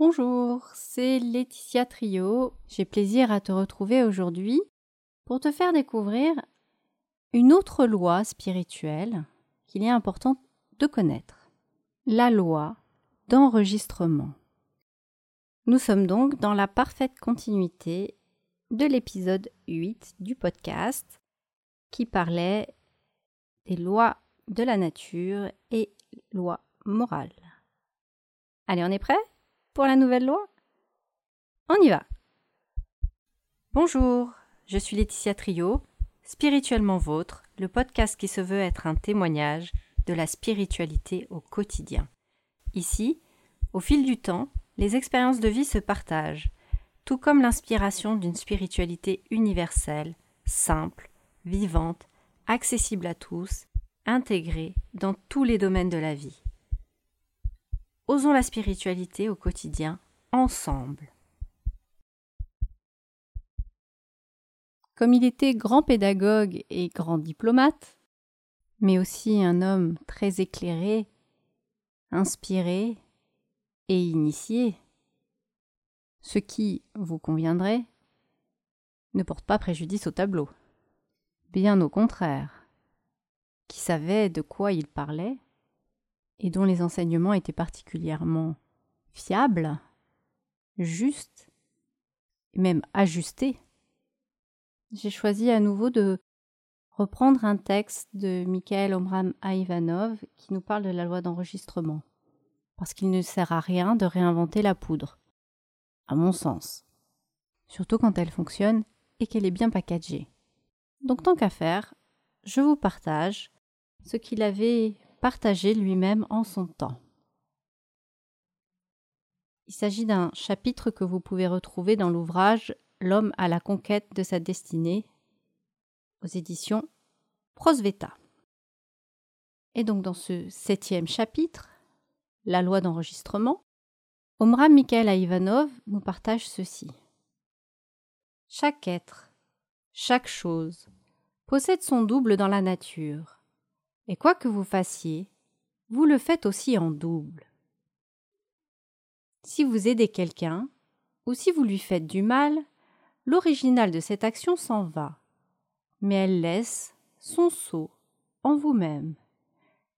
Bonjour, c'est Laetitia Trio. J'ai plaisir à te retrouver aujourd'hui pour te faire découvrir une autre loi spirituelle qu'il est important de connaître. La loi d'enregistrement. Nous sommes donc dans la parfaite continuité de l'épisode 8 du podcast qui parlait des lois de la nature et lois morales. Allez, on est prêt pour la nouvelle loi? On y va Bonjour, je suis Laetitia Trio, Spirituellement Vôtre, le podcast qui se veut être un témoignage de la spiritualité au quotidien. Ici, au fil du temps, les expériences de vie se partagent, tout comme l'inspiration d'une spiritualité universelle, simple, vivante, accessible à tous, intégrée dans tous les domaines de la vie. Osons la spiritualité au quotidien, ensemble. Comme il était grand pédagogue et grand diplomate, mais aussi un homme très éclairé, inspiré et initié, ce qui, vous conviendrez, ne porte pas préjudice au tableau. Bien au contraire, qui savait de quoi il parlait, et dont les enseignements étaient particulièrement fiables, justes, et même ajustés. J'ai choisi à nouveau de reprendre un texte de Michael Omram Ivanov qui nous parle de la loi d'enregistrement, parce qu'il ne sert à rien de réinventer la poudre, à mon sens, surtout quand elle fonctionne et qu'elle est bien packagée. Donc tant qu'à faire, je vous partage ce qu'il avait partagé lui-même en son temps. Il s'agit d'un chapitre que vous pouvez retrouver dans l'ouvrage L'homme à la conquête de sa destinée aux éditions Prosveta. Et donc dans ce septième chapitre, La loi d'enregistrement, Omram Mikhail Ivanov nous partage ceci. Chaque être, chaque chose, possède son double dans la nature et quoi que vous fassiez, vous le faites aussi en double. Si vous aidez quelqu'un, ou si vous lui faites du mal, l'original de cette action s'en va, mais elle laisse son sceau en vous-même,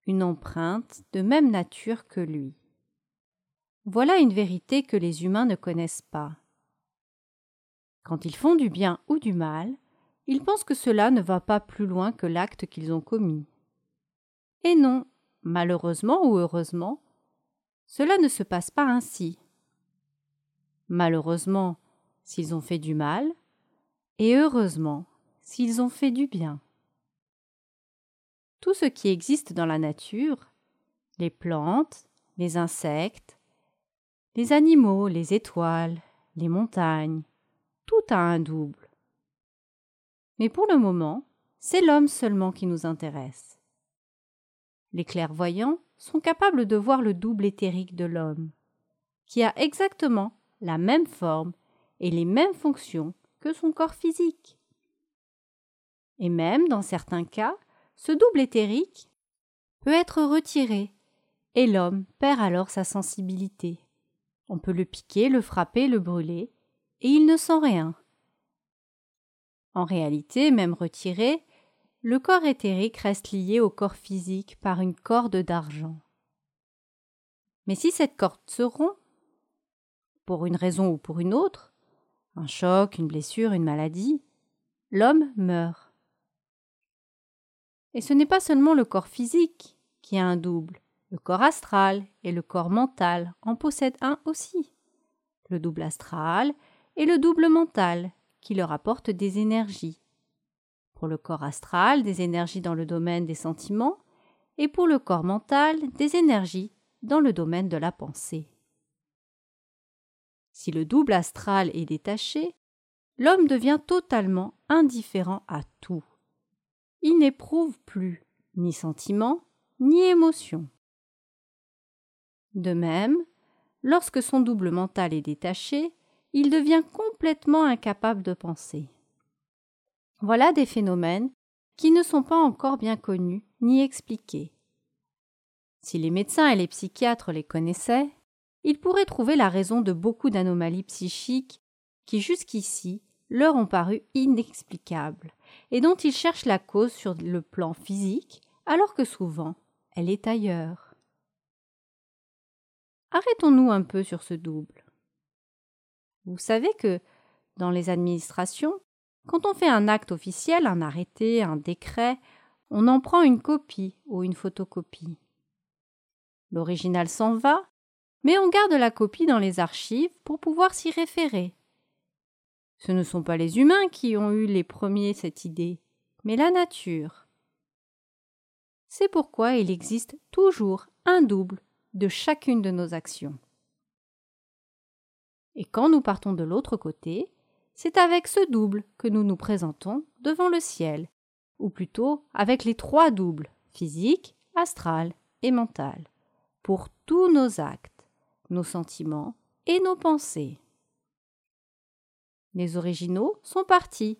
une empreinte de même nature que lui. Voilà une vérité que les humains ne connaissent pas. Quand ils font du bien ou du mal, ils pensent que cela ne va pas plus loin que l'acte qu'ils ont commis. Et non, malheureusement ou heureusement, cela ne se passe pas ainsi. Malheureusement, s'ils ont fait du mal, et heureusement, s'ils ont fait du bien. Tout ce qui existe dans la nature, les plantes, les insectes, les animaux, les étoiles, les montagnes, tout a un double. Mais pour le moment, c'est l'homme seulement qui nous intéresse. Les clairvoyants sont capables de voir le double éthérique de l'homme, qui a exactement la même forme et les mêmes fonctions que son corps physique. Et même, dans certains cas, ce double éthérique peut être retiré, et l'homme perd alors sa sensibilité. On peut le piquer, le frapper, le brûler, et il ne sent rien. En réalité, même retiré, le corps éthérique reste lié au corps physique par une corde d'argent. Mais si cette corde se rompt, pour une raison ou pour une autre, un choc, une blessure, une maladie, l'homme meurt. Et ce n'est pas seulement le corps physique qui a un double, le corps astral et le corps mental en possèdent un aussi. Le double astral et le double mental qui leur apportent des énergies pour le corps astral des énergies dans le domaine des sentiments et pour le corps mental des énergies dans le domaine de la pensée. Si le double astral est détaché, l'homme devient totalement indifférent à tout. Il n'éprouve plus ni sentiment ni émotion. De même, lorsque son double mental est détaché, il devient complètement incapable de penser. Voilà des phénomènes qui ne sont pas encore bien connus ni expliqués. Si les médecins et les psychiatres les connaissaient, ils pourraient trouver la raison de beaucoup d'anomalies psychiques qui jusqu'ici leur ont paru inexplicables et dont ils cherchent la cause sur le plan physique alors que souvent elle est ailleurs. Arrêtons-nous un peu sur ce double. Vous savez que, dans les administrations, quand on fait un acte officiel, un arrêté, un décret, on en prend une copie ou une photocopie. L'original s'en va, mais on garde la copie dans les archives pour pouvoir s'y référer. Ce ne sont pas les humains qui ont eu les premiers cette idée, mais la nature. C'est pourquoi il existe toujours un double de chacune de nos actions. Et quand nous partons de l'autre côté, c'est avec ce double que nous nous présentons devant le ciel, ou plutôt avec les trois doubles physique, astral et mental, pour tous nos actes, nos sentiments et nos pensées. Les originaux sont partis,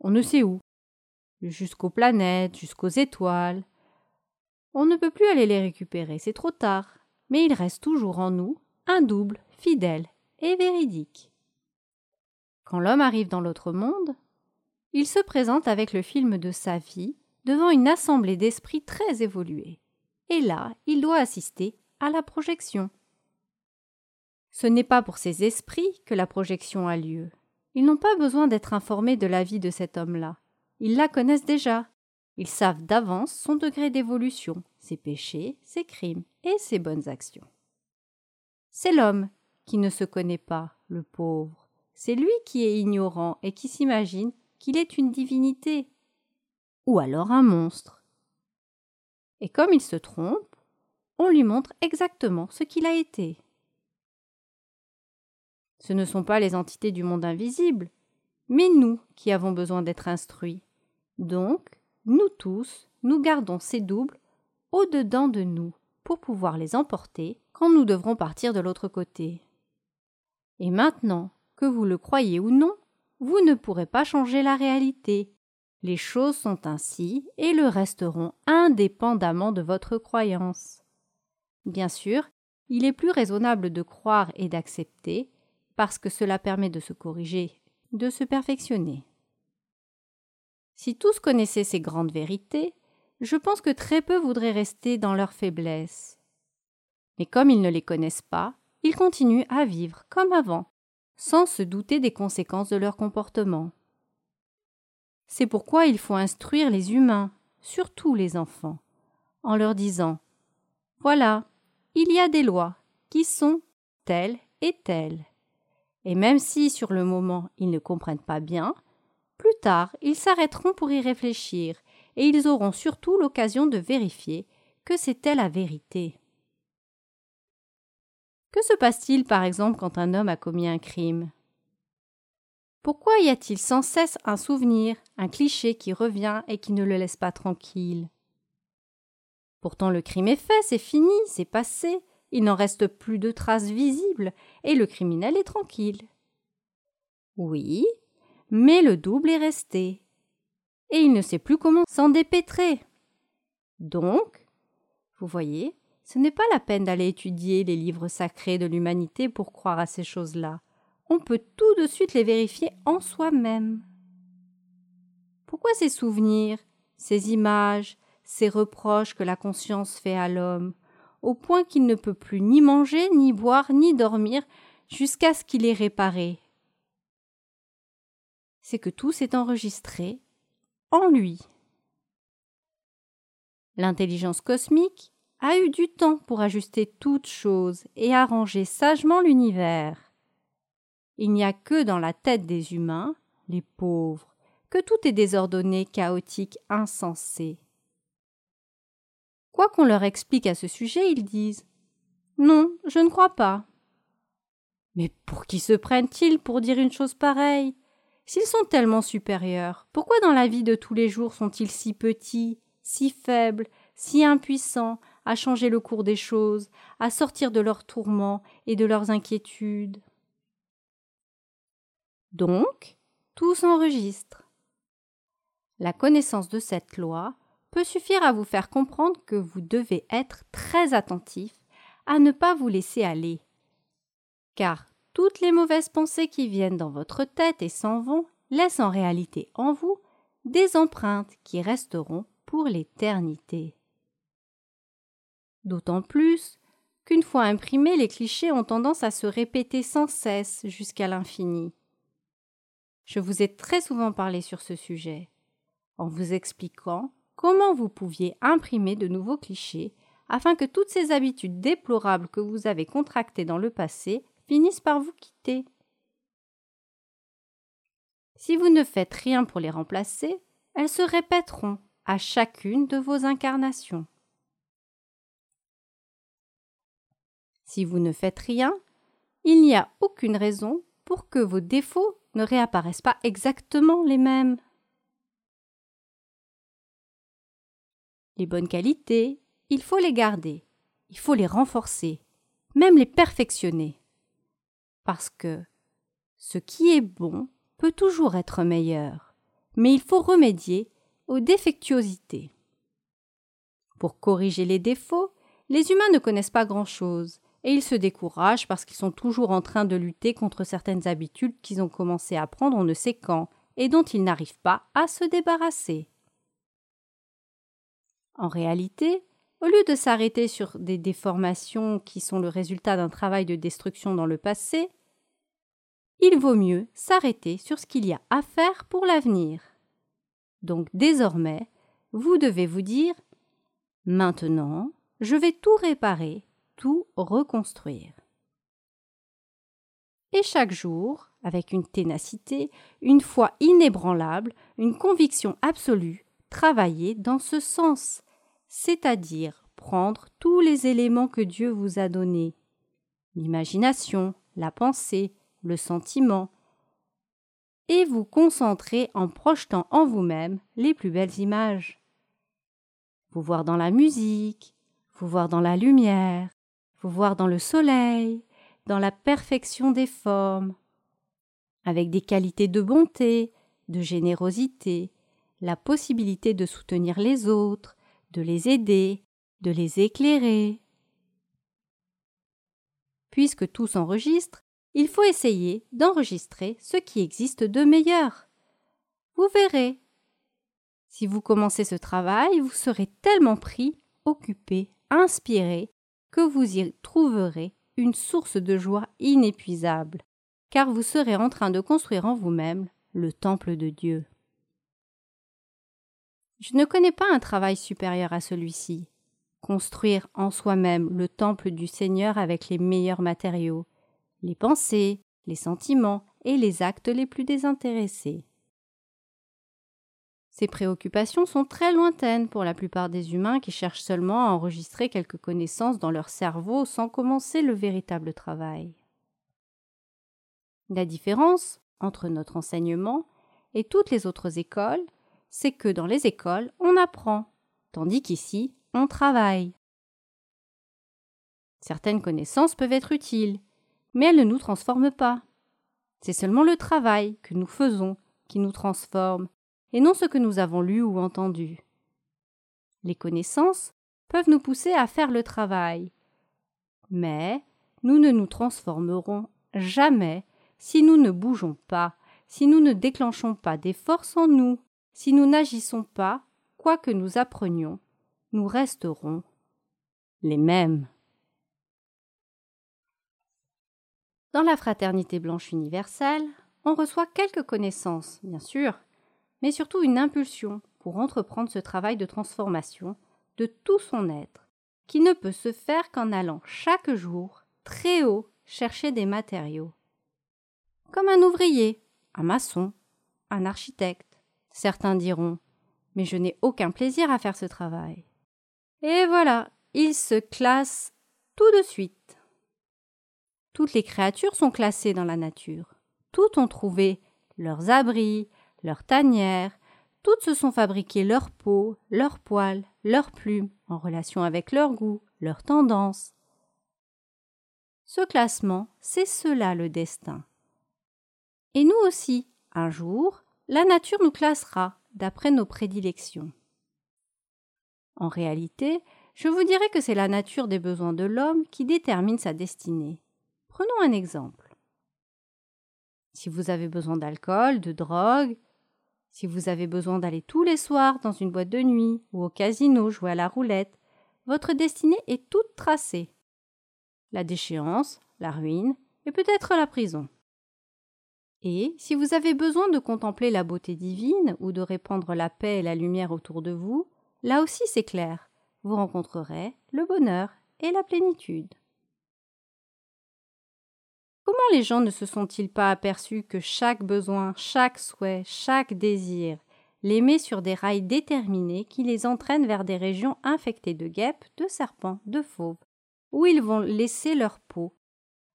on ne sait où, jusqu'aux planètes, jusqu'aux étoiles. On ne peut plus aller les récupérer, c'est trop tard, mais il reste toujours en nous un double fidèle et véridique. Quand l'homme arrive dans l'autre monde, il se présente avec le film de sa vie devant une assemblée d'esprits très évolués. Et là, il doit assister à la projection. Ce n'est pas pour ces esprits que la projection a lieu. Ils n'ont pas besoin d'être informés de la vie de cet homme-là. Ils la connaissent déjà. Ils savent d'avance son degré d'évolution, ses péchés, ses crimes et ses bonnes actions. C'est l'homme qui ne se connaît pas, le pauvre. C'est lui qui est ignorant et qui s'imagine qu'il est une divinité, ou alors un monstre. Et comme il se trompe, on lui montre exactement ce qu'il a été. Ce ne sont pas les entités du monde invisible, mais nous qui avons besoin d'être instruits. Donc, nous tous, nous gardons ces doubles au-dedans de nous pour pouvoir les emporter quand nous devrons partir de l'autre côté. Et maintenant que vous le croyez ou non, vous ne pourrez pas changer la réalité. Les choses sont ainsi et le resteront indépendamment de votre croyance. Bien sûr, il est plus raisonnable de croire et d'accepter, parce que cela permet de se corriger, de se perfectionner. Si tous connaissaient ces grandes vérités, je pense que très peu voudraient rester dans leur faiblesse. Mais comme ils ne les connaissent pas, ils continuent à vivre comme avant, sans se douter des conséquences de leur comportement. C'est pourquoi il faut instruire les humains, surtout les enfants, en leur disant Voilà, il y a des lois qui sont telles et telles. Et même si sur le moment ils ne comprennent pas bien, plus tard ils s'arrêteront pour y réfléchir, et ils auront surtout l'occasion de vérifier que c'était la vérité. Que se passe-t-il par exemple quand un homme a commis un crime? Pourquoi y a-t-il sans cesse un souvenir, un cliché qui revient et qui ne le laisse pas tranquille? Pourtant le crime est fait, c'est fini, c'est passé, il n'en reste plus de traces visibles, et le criminel est tranquille. Oui, mais le double est resté, et il ne sait plus comment s'en dépêtrer. Donc, vous voyez, ce n'est pas la peine d'aller étudier les livres sacrés de l'humanité pour croire à ces choses-là. On peut tout de suite les vérifier en soi-même. Pourquoi ces souvenirs, ces images, ces reproches que la conscience fait à l'homme, au point qu'il ne peut plus ni manger, ni boire, ni dormir, jusqu'à ce qu'il ait réparé? C'est que tout s'est enregistré en lui. L'intelligence cosmique a eu du temps pour ajuster toutes choses et arranger sagement l'univers. Il n'y a que dans la tête des humains, les pauvres, que tout est désordonné, chaotique, insensé. Quoi qu'on leur explique à ce sujet, ils disent Non, je ne crois pas. Mais pour qui se prennent-ils pour dire une chose pareille? S'ils sont tellement supérieurs, pourquoi dans la vie de tous les jours sont-ils si petits, si faibles, si impuissants, à changer le cours des choses, à sortir de leurs tourments et de leurs inquiétudes. Donc, tout s'enregistre. La connaissance de cette loi peut suffire à vous faire comprendre que vous devez être très attentif à ne pas vous laisser aller, Car toutes les mauvaises pensées qui viennent dans votre tête et s'en vont laissent en réalité en vous des empreintes qui resteront pour l'éternité. D'autant plus qu'une fois imprimés, les clichés ont tendance à se répéter sans cesse jusqu'à l'infini. Je vous ai très souvent parlé sur ce sujet, en vous expliquant comment vous pouviez imprimer de nouveaux clichés afin que toutes ces habitudes déplorables que vous avez contractées dans le passé finissent par vous quitter. Si vous ne faites rien pour les remplacer, elles se répéteront à chacune de vos incarnations. Si vous ne faites rien, il n'y a aucune raison pour que vos défauts ne réapparaissent pas exactement les mêmes. Les bonnes qualités, il faut les garder, il faut les renforcer, même les perfectionner. Parce que ce qui est bon peut toujours être meilleur, mais il faut remédier aux défectuosités. Pour corriger les défauts, les humains ne connaissent pas grand-chose, et ils se découragent parce qu'ils sont toujours en train de lutter contre certaines habitudes qu'ils ont commencé à prendre on ne sait quand, et dont ils n'arrivent pas à se débarrasser. En réalité, au lieu de s'arrêter sur des déformations qui sont le résultat d'un travail de destruction dans le passé, il vaut mieux s'arrêter sur ce qu'il y a à faire pour l'avenir. Donc désormais, vous devez vous dire Maintenant, je vais tout réparer, tout reconstruire. Et chaque jour, avec une ténacité, une foi inébranlable, une conviction absolue, travailler dans ce sens, c'est-à-dire prendre tous les éléments que Dieu vous a donnés l'imagination, la pensée, le sentiment, et vous concentrer en projetant en vous-même les plus belles images. Vous voir dans la musique, vous voir dans la lumière, voir dans le soleil, dans la perfection des formes, avec des qualités de bonté, de générosité, la possibilité de soutenir les autres, de les aider, de les éclairer. Puisque tout s'enregistre, il faut essayer d'enregistrer ce qui existe de meilleur. Vous verrez. Si vous commencez ce travail, vous serez tellement pris, occupé, inspiré, que vous y trouverez une source de joie inépuisable, car vous serez en train de construire en vous-même le temple de Dieu. Je ne connais pas un travail supérieur à celui-ci. Construire en soi-même le temple du Seigneur avec les meilleurs matériaux, les pensées, les sentiments et les actes les plus désintéressés. Ces préoccupations sont très lointaines pour la plupart des humains qui cherchent seulement à enregistrer quelques connaissances dans leur cerveau sans commencer le véritable travail. La différence entre notre enseignement et toutes les autres écoles, c'est que dans les écoles, on apprend, tandis qu'ici, on travaille. Certaines connaissances peuvent être utiles, mais elles ne nous transforment pas. C'est seulement le travail que nous faisons qui nous transforme, et non ce que nous avons lu ou entendu. Les connaissances peuvent nous pousser à faire le travail, mais nous ne nous transformerons jamais si nous ne bougeons pas, si nous ne déclenchons pas des forces en nous, si nous n'agissons pas, quoi que nous apprenions, nous resterons les mêmes. Dans la fraternité blanche universelle, on reçoit quelques connaissances, bien sûr, mais surtout une impulsion pour entreprendre ce travail de transformation de tout son être, qui ne peut se faire qu'en allant chaque jour très haut chercher des matériaux. Comme un ouvrier, un maçon, un architecte, certains diront, mais je n'ai aucun plaisir à faire ce travail. Et voilà, il se classe tout de suite. Toutes les créatures sont classées dans la nature. Toutes ont trouvé leurs abris, leurs tanières, toutes se sont fabriquées leur peau, leurs poils, leurs plumes, en relation avec leur goût, leurs tendances. Ce classement, c'est cela le destin. Et nous aussi, un jour, la nature nous classera d'après nos prédilections. En réalité, je vous dirais que c'est la nature des besoins de l'homme qui détermine sa destinée Prenons un exemple. Si vous avez besoin d'alcool, de drogue, si vous avez besoin d'aller tous les soirs dans une boîte de nuit ou au casino jouer à la roulette, votre destinée est toute tracée. La déchéance, la ruine et peut-être la prison. Et si vous avez besoin de contempler la beauté divine ou de répandre la paix et la lumière autour de vous, là aussi c'est clair, vous rencontrerez le bonheur et la plénitude. Comment les gens ne se sont-ils pas aperçus que chaque besoin, chaque souhait, chaque désir les met sur des rails déterminés qui les entraînent vers des régions infectées de guêpes, de serpents, de fauves, où ils vont laisser leur peau,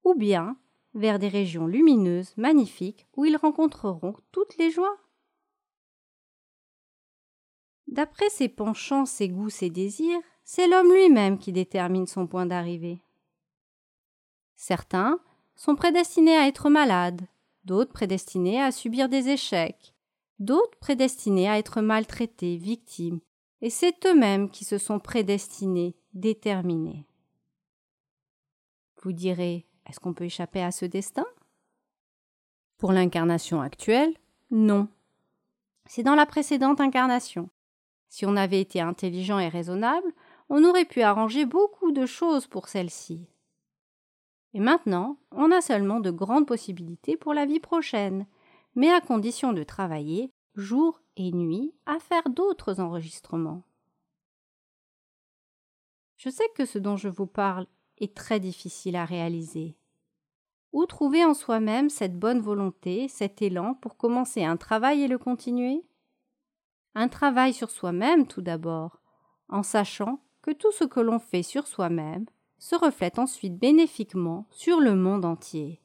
ou bien vers des régions lumineuses, magnifiques, où ils rencontreront toutes les joies D'après ses penchants, ses goûts, ses désirs, c'est l'homme lui-même qui détermine son point d'arrivée. Certains sont prédestinés à être malades, d'autres prédestinés à subir des échecs, d'autres prédestinés à être maltraités, victimes, et c'est eux-mêmes qui se sont prédestinés, déterminés. Vous direz, est-ce qu'on peut échapper à ce destin? Pour l'incarnation actuelle, non. C'est dans la précédente incarnation. Si on avait été intelligent et raisonnable, on aurait pu arranger beaucoup de choses pour celle-ci. Et maintenant, on a seulement de grandes possibilités pour la vie prochaine, mais à condition de travailler jour et nuit à faire d'autres enregistrements. Je sais que ce dont je vous parle est très difficile à réaliser. Où trouver en soi-même cette bonne volonté, cet élan pour commencer un travail et le continuer? Un travail sur soi-même tout d'abord, en sachant que tout ce que l'on fait sur soi-même se reflète ensuite bénéfiquement sur le monde entier.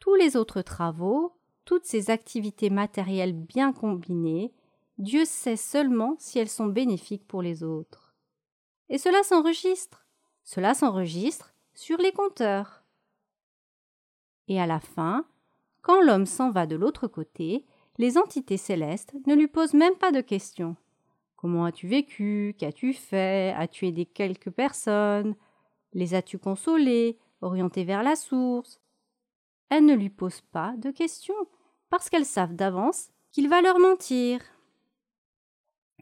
Tous les autres travaux, toutes ces activités matérielles bien combinées, Dieu sait seulement si elles sont bénéfiques pour les autres. Et cela s'enregistre. Cela s'enregistre sur les compteurs. Et à la fin, quand l'homme s'en va de l'autre côté, les entités célestes ne lui posent même pas de questions. Comment as-tu vécu? Qu'as-tu fait? As-tu aidé quelques personnes? Les as-tu consolées? Orientées vers la source? Elles ne lui posent pas de questions, parce qu'elles savent d'avance qu'il va leur mentir.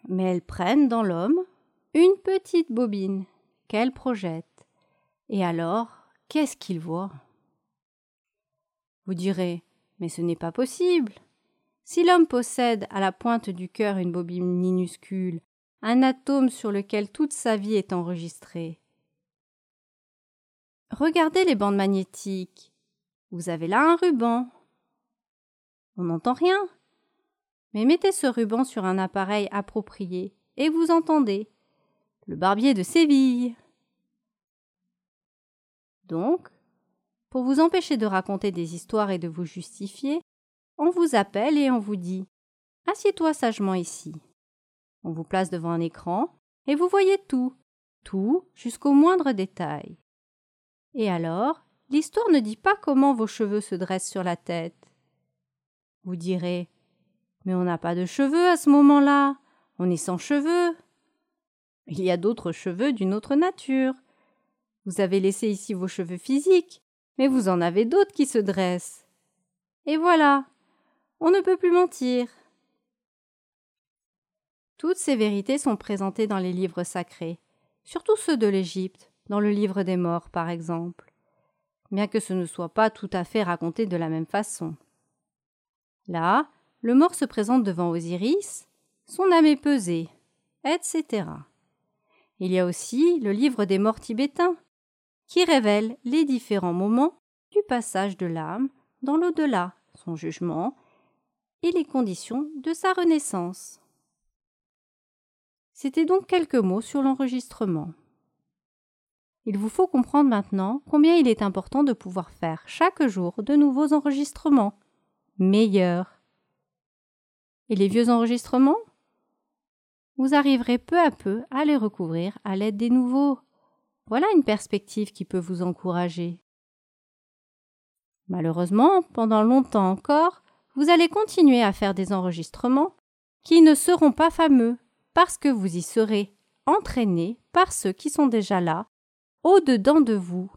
Mais elles prennent dans l'homme une petite bobine qu'elles projettent. Et alors, qu'est-ce qu'il voit? Vous direz, mais ce n'est pas possible. Si l'homme possède à la pointe du cœur une bobine minuscule, un atome sur lequel toute sa vie est enregistrée. Regardez les bandes magnétiques. Vous avez là un ruban. On n'entend rien. Mais mettez ce ruban sur un appareil approprié et vous entendez. Le barbier de Séville. Donc, pour vous empêcher de raconter des histoires et de vous justifier, on vous appelle et on vous dit Assieds-toi sagement ici. On vous place devant un écran et vous voyez tout, tout jusqu'au moindre détail. Et alors, l'histoire ne dit pas comment vos cheveux se dressent sur la tête. Vous direz Mais on n'a pas de cheveux à ce moment-là, on est sans cheveux. Il y a d'autres cheveux d'une autre nature. Vous avez laissé ici vos cheveux physiques, mais vous en avez d'autres qui se dressent. Et voilà, on ne peut plus mentir. Toutes ces vérités sont présentées dans les livres sacrés, surtout ceux de l'Égypte, dans le livre des morts par exemple, bien que ce ne soit pas tout à fait raconté de la même façon. Là, le mort se présente devant Osiris, son âme est pesée, etc. Il y a aussi le livre des morts tibétains, qui révèle les différents moments du passage de l'âme dans l'au-delà, son jugement et les conditions de sa renaissance. C'était donc quelques mots sur l'enregistrement. Il vous faut comprendre maintenant combien il est important de pouvoir faire chaque jour de nouveaux enregistrements, meilleurs. Et les vieux enregistrements? Vous arriverez peu à peu à les recouvrir à l'aide des nouveaux. Voilà une perspective qui peut vous encourager. Malheureusement, pendant longtemps encore, vous allez continuer à faire des enregistrements qui ne seront pas fameux parce que vous y serez entraîné par ceux qui sont déjà là, au-dedans de vous.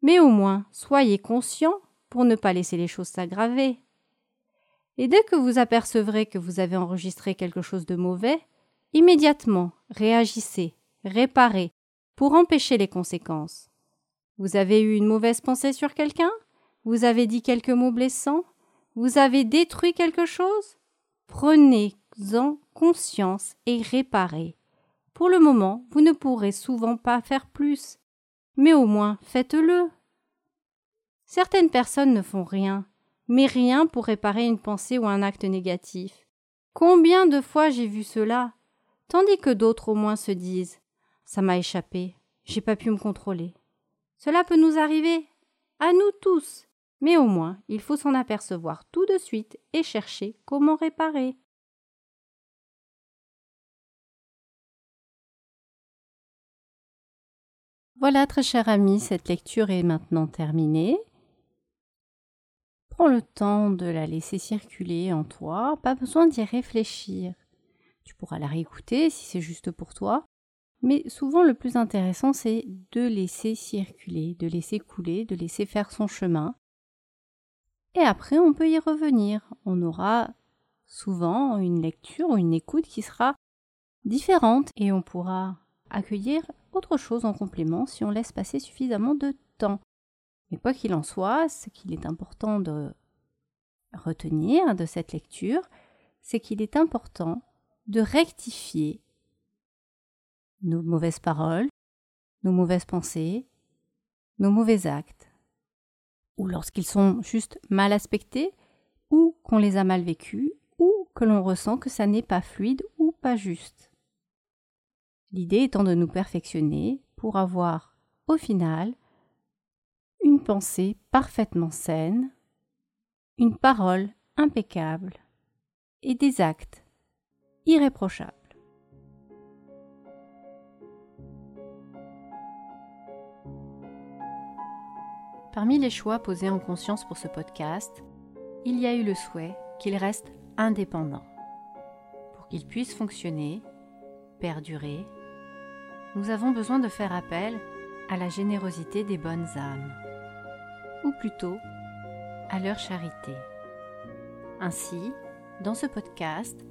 Mais au moins, soyez conscient pour ne pas laisser les choses s'aggraver. Et dès que vous apercevrez que vous avez enregistré quelque chose de mauvais, immédiatement réagissez, réparez, pour empêcher les conséquences. Vous avez eu une mauvaise pensée sur quelqu'un? Vous avez dit quelques mots blessants? Vous avez détruit quelque chose? Prenez-en conscience et réparez. Pour le moment, vous ne pourrez souvent pas faire plus, mais au moins faites-le. Certaines personnes ne font rien, mais rien pour réparer une pensée ou un acte négatif. Combien de fois j'ai vu cela, tandis que d'autres au moins se disent Ça m'a échappé, j'ai pas pu me contrôler. Cela peut nous arriver, à nous tous, mais au moins il faut s'en apercevoir tout de suite et chercher comment réparer. Voilà, très cher ami, cette lecture est maintenant terminée. Prends le temps de la laisser circuler en toi, pas besoin d'y réfléchir. Tu pourras la réécouter si c'est juste pour toi, mais souvent le plus intéressant c'est de laisser circuler, de laisser couler, de laisser faire son chemin. Et après on peut y revenir. On aura souvent une lecture ou une écoute qui sera différente et on pourra accueillir autre chose en complément si on laisse passer suffisamment de temps. Mais quoi qu'il en soit, ce qu'il est important de retenir de cette lecture, c'est qu'il est important de rectifier nos mauvaises paroles, nos mauvaises pensées, nos mauvais actes, ou lorsqu'ils sont juste mal aspectés, ou qu'on les a mal vécus, ou que l'on ressent que ça n'est pas fluide ou pas juste. L'idée étant de nous perfectionner pour avoir, au final, une pensée parfaitement saine, une parole impeccable et des actes irréprochables. Parmi les choix posés en conscience pour ce podcast, il y a eu le souhait qu'il reste indépendant. Pour qu'il puisse fonctionner, perdurer, nous avons besoin de faire appel à la générosité des bonnes âmes ou plutôt à leur charité. Ainsi, dans ce podcast,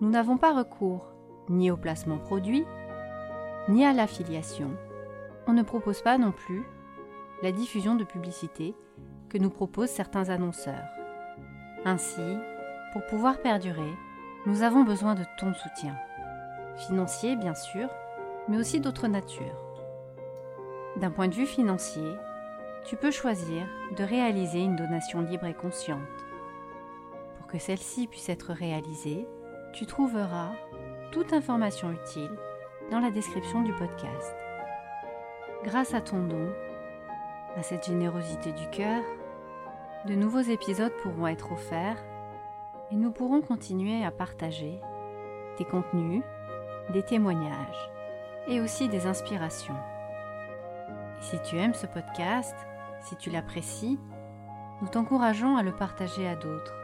nous n'avons pas recours ni au placement produit, ni à l'affiliation. On ne propose pas non plus la diffusion de publicité que nous proposent certains annonceurs. Ainsi, pour pouvoir perdurer, nous avons besoin de ton soutien. Financier, bien sûr, mais aussi d'autres natures. D'un point de vue financier, tu peux choisir de réaliser une donation libre et consciente. Pour que celle-ci puisse être réalisée, tu trouveras toute information utile dans la description du podcast. Grâce à ton don, à cette générosité du cœur, de nouveaux épisodes pourront être offerts et nous pourrons continuer à partager des contenus, des témoignages et aussi des inspirations. Si tu aimes ce podcast, si tu l'apprécies, nous t'encourageons à le partager à d'autres.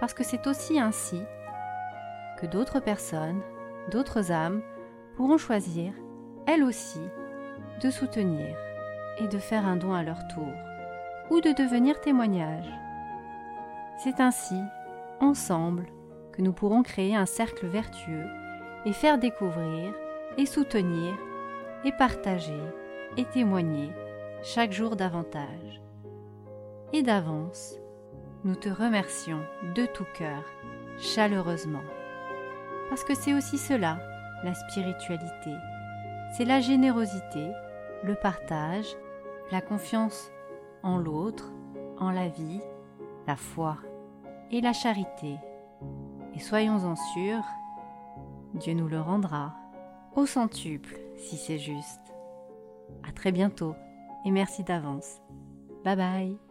Parce que c'est aussi ainsi que d'autres personnes, d'autres âmes pourront choisir, elles aussi, de soutenir et de faire un don à leur tour, ou de devenir témoignage. C'est ainsi, ensemble, que nous pourrons créer un cercle vertueux et faire découvrir et soutenir et partager et témoigner chaque jour davantage. Et d'avance, nous te remercions de tout cœur, chaleureusement. Parce que c'est aussi cela, la spiritualité. C'est la générosité, le partage, la confiance en l'autre, en la vie, la foi et la charité. Et soyons-en sûrs, Dieu nous le rendra au centuple si c'est juste. À très bientôt et merci d'avance. Bye bye